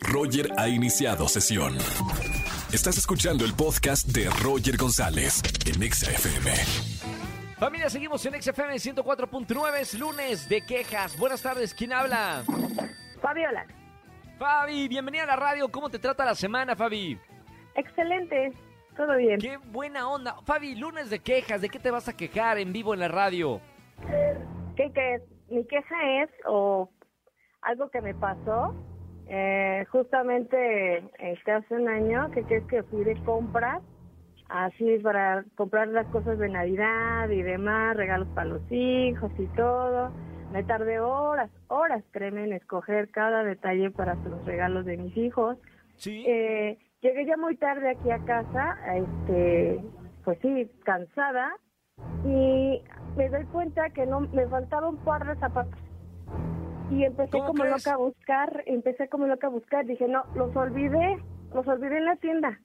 Roger ha iniciado sesión. Estás escuchando el podcast de Roger González en Exa FM. Familia, seguimos en XFM 104.9, es lunes de quejas. Buenas tardes, ¿quién habla? Fabiola, Fabi, bienvenida a la radio. ¿Cómo te trata la semana, Fabi? excelente, todo bien. Qué buena onda. Fabi, lunes de quejas. ¿De qué te vas a quejar en vivo en la radio? ¿Qué crees? Mi queja es, o algo que me pasó, eh, justamente este, hace un año, que crees que fui de compras, así para comprar las cosas de Navidad y demás, regalos para los hijos y todo. Me tardé horas, horas, créeme, en escoger cada detalle para los regalos de mis hijos. Sí. Eh, llegué ya muy tarde aquí a casa, este, pues sí, cansada, y me doy cuenta que no me faltaba un par de zapatos. Y empecé ¿Cómo como crees? loca a buscar, empecé como loca a buscar, dije, no, los olvidé, los olvidé en la tienda.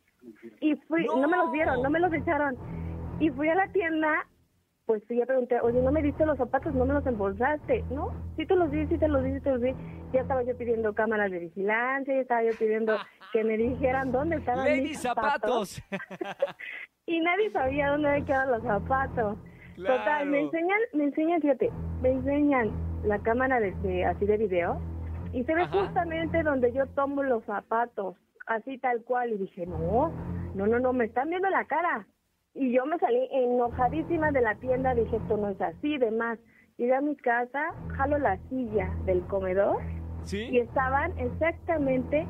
Y fui, no, me los dieron, no me los echaron. Y fui a la tienda, pues sí, ya pregunté, oye, ¿no me diste los zapatos? ¿No me los embolsaste? No, sí te los di, sí te los di, sí te los di. Ya estaba yo pidiendo cámaras de vigilancia, ya estaba yo pidiendo que me dijeran dónde estaban Lady mis zapatos. Zapatos. Y nadie sabía dónde habían quedado los zapatos. Claro. Total, me enseñan, me enseñan, fíjate, me enseñan la cámara de, de- así de video y se ve Ajá. justamente donde yo tomo los zapatos, así tal cual. Y dije, no, no, no, no, me están viendo la cara. Y yo me salí enojadísima de la tienda, dije, esto no es así, demás. Llegué a mi casa, jalo la silla del comedor y estaban exactamente,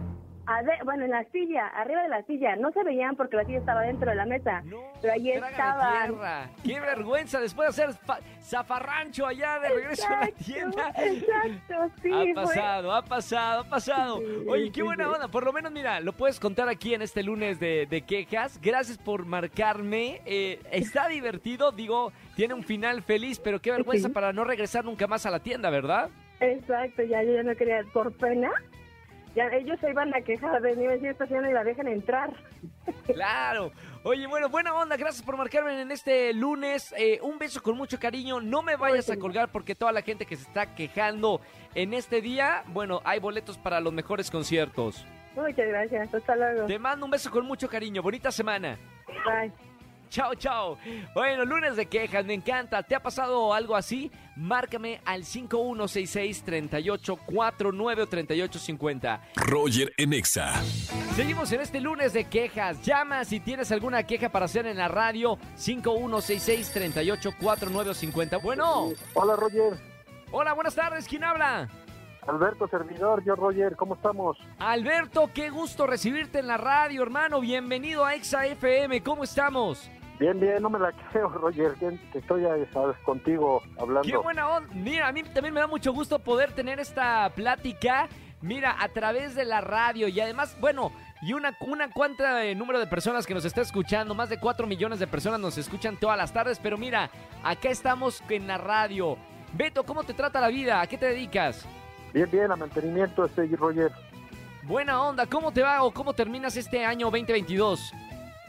bueno, en la silla, arriba de la silla. No se veían porque la silla estaba dentro de la mesa, No, pero ahí tierra. Qué vergüenza después de hacer fa- zafarrancho allá de regreso a la tienda. Exacto, sí. ha fue- pasado, ha pasado, ha pasado. Sí, Oye, qué sí, buena onda. Por lo menos, mira, lo puedes contar aquí en este lunes de, de quejas. Gracias por marcarme. Eh, está divertido, digo, tiene un final feliz, pero qué vergüenza Sí. para no regresar nunca más a la tienda, ¿verdad? Exacto, ya yo ya no quería, por pena. Ya ellos se iban a quejar de mí, me decían, esta señora y la dejan entrar. Claro. Oye, bueno, buena onda. Gracias por marcarme en este lunes. Eh, un beso con mucho cariño. No me vayas a colgar porque toda la gente que se está quejando en este día, bueno, hay boletos para los mejores conciertos. Muchas gracias, hasta luego. Te mando un beso con mucho cariño. Bonita semana. Bye. Chao, chao. Bueno, lunes de quejas, me encanta. ¿Te ha pasado algo así? Márcame al 5166-3849 o 3850. Roger en Exa. Seguimos en este lunes de quejas. Llama si tienes alguna queja para hacer en la radio. 5166-3849 o 50. Bueno, Hola Roger, hola, buenas tardes. ¿Quién habla? Alberto Servidor, yo Roger, ¿cómo estamos? Alberto, qué gusto recibirte en la radio, hermano. Bienvenido a Exa FM. ¿Cómo estamos? Bien, bien, no me la creo Roger, que, que estoy sabes, contigo hablando. Qué buena onda. Mira, a mí también me da mucho gusto poder tener esta plática. Mira, a través de la radio y además, bueno, y una, una cuanta número de personas que nos está escuchando. Más de 4 millones de personas nos escuchan todas las tardes. Pero mira, acá estamos en la radio. Beto, ¿cómo te trata la vida? ¿A qué te dedicas? Bien, bien, a mantenimiento este Roger. Buena onda, ¿cómo te va o cómo terminas este año 2022?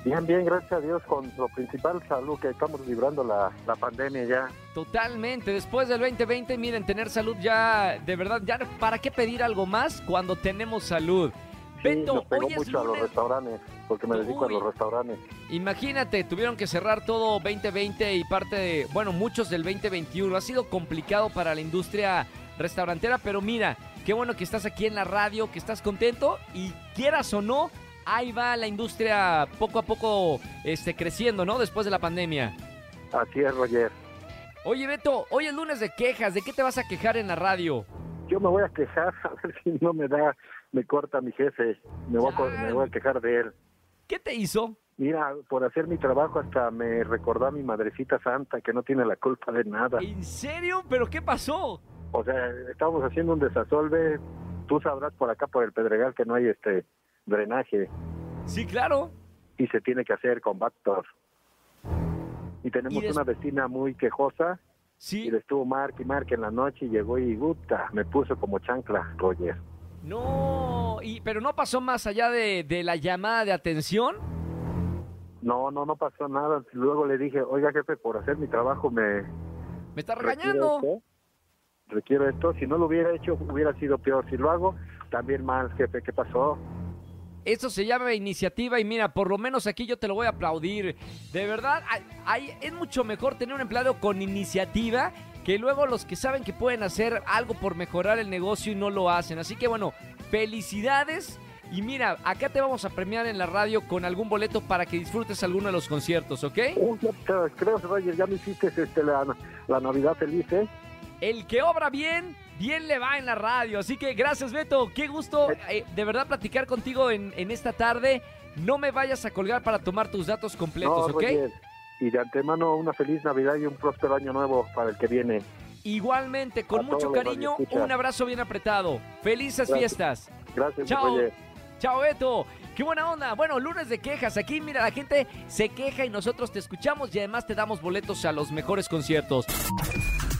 Bien, bien, gracias a Dios, con lo principal salud que estamos librando la, la pandemia ya. Totalmente, después del 2020, miren, tener salud ya, de verdad, ya para qué pedir algo más cuando tenemos salud. Sí, Beto, nos pegó hoy mucho a los restaurantes, porque me dedico a los restaurantes. Imagínate, tuvieron que cerrar todo 2020 y parte de, bueno, muchos del 2021. Ha sido complicado para la industria restaurantera, pero mira, qué bueno que estás aquí en la radio, que estás contento y quieras o no, ahí va la industria poco a poco este, creciendo, ¿no? Después de la pandemia. Así es, Roger. Oye, Beto, hoy es lunes de quejas. ¿De qué te vas a quejar en la radio? Yo me voy a quejar, a ver si no me da, me corta mi jefe. Me voy, a, me voy a quejar de él. ¿Qué te hizo? Mira, por hacer mi trabajo hasta me recordó a mi madrecita santa que no tiene la culpa de nada. ¿En serio? ¿Pero qué pasó? O sea, estábamos haciendo un desasolve. Tú sabrás por acá, por el Pedregal, que no hay este drenaje Sí, claro. y se tiene que hacer con Bactor. Y tenemos Y una vecina muy quejosa Sí. y le estuvo marque y marque en la noche y llegó y puta, me puso como chancla, Roger. No, y, pero no pasó más allá de, de la llamada de atención. No, no, no pasó nada. Luego le dije, oiga jefe, por hacer mi trabajo me Me está requiero regañando. esto. Requiero esto. Si no lo hubiera hecho, hubiera sido peor. Si lo hago, también mal, jefe, ¿qué pasó? Eso se llama iniciativa y mira, por lo menos aquí yo te lo voy a aplaudir. De verdad, hay, es mucho mejor tener un empleado con iniciativa que luego los que saben que pueden hacer algo por mejorar el negocio y no lo hacen. Así que bueno, felicidades. Y mira, acá te vamos a premiar en la radio con algún boleto para que disfrutes alguno de los conciertos, ¿ok? creo, Roger, ya me hiciste este, la, la Navidad feliz, ¿eh? El que obra bien, bien le va en la radio. Así que gracias, Beto. Qué gusto eh, de verdad platicar contigo en, esta tarde. No me vayas a colgar para tomar tus datos completos, ¿ok? Y de antemano una feliz Navidad y un próspero año nuevo para el que viene. Igualmente, con mucho cariño, un abrazo bien apretado. Felices fiestas. Gracias, Chao. Chao, Beto. Qué buena onda. Bueno, lunes de quejas. Aquí, mira, la gente se queja y nosotros te escuchamos y además te damos boletos a los mejores conciertos.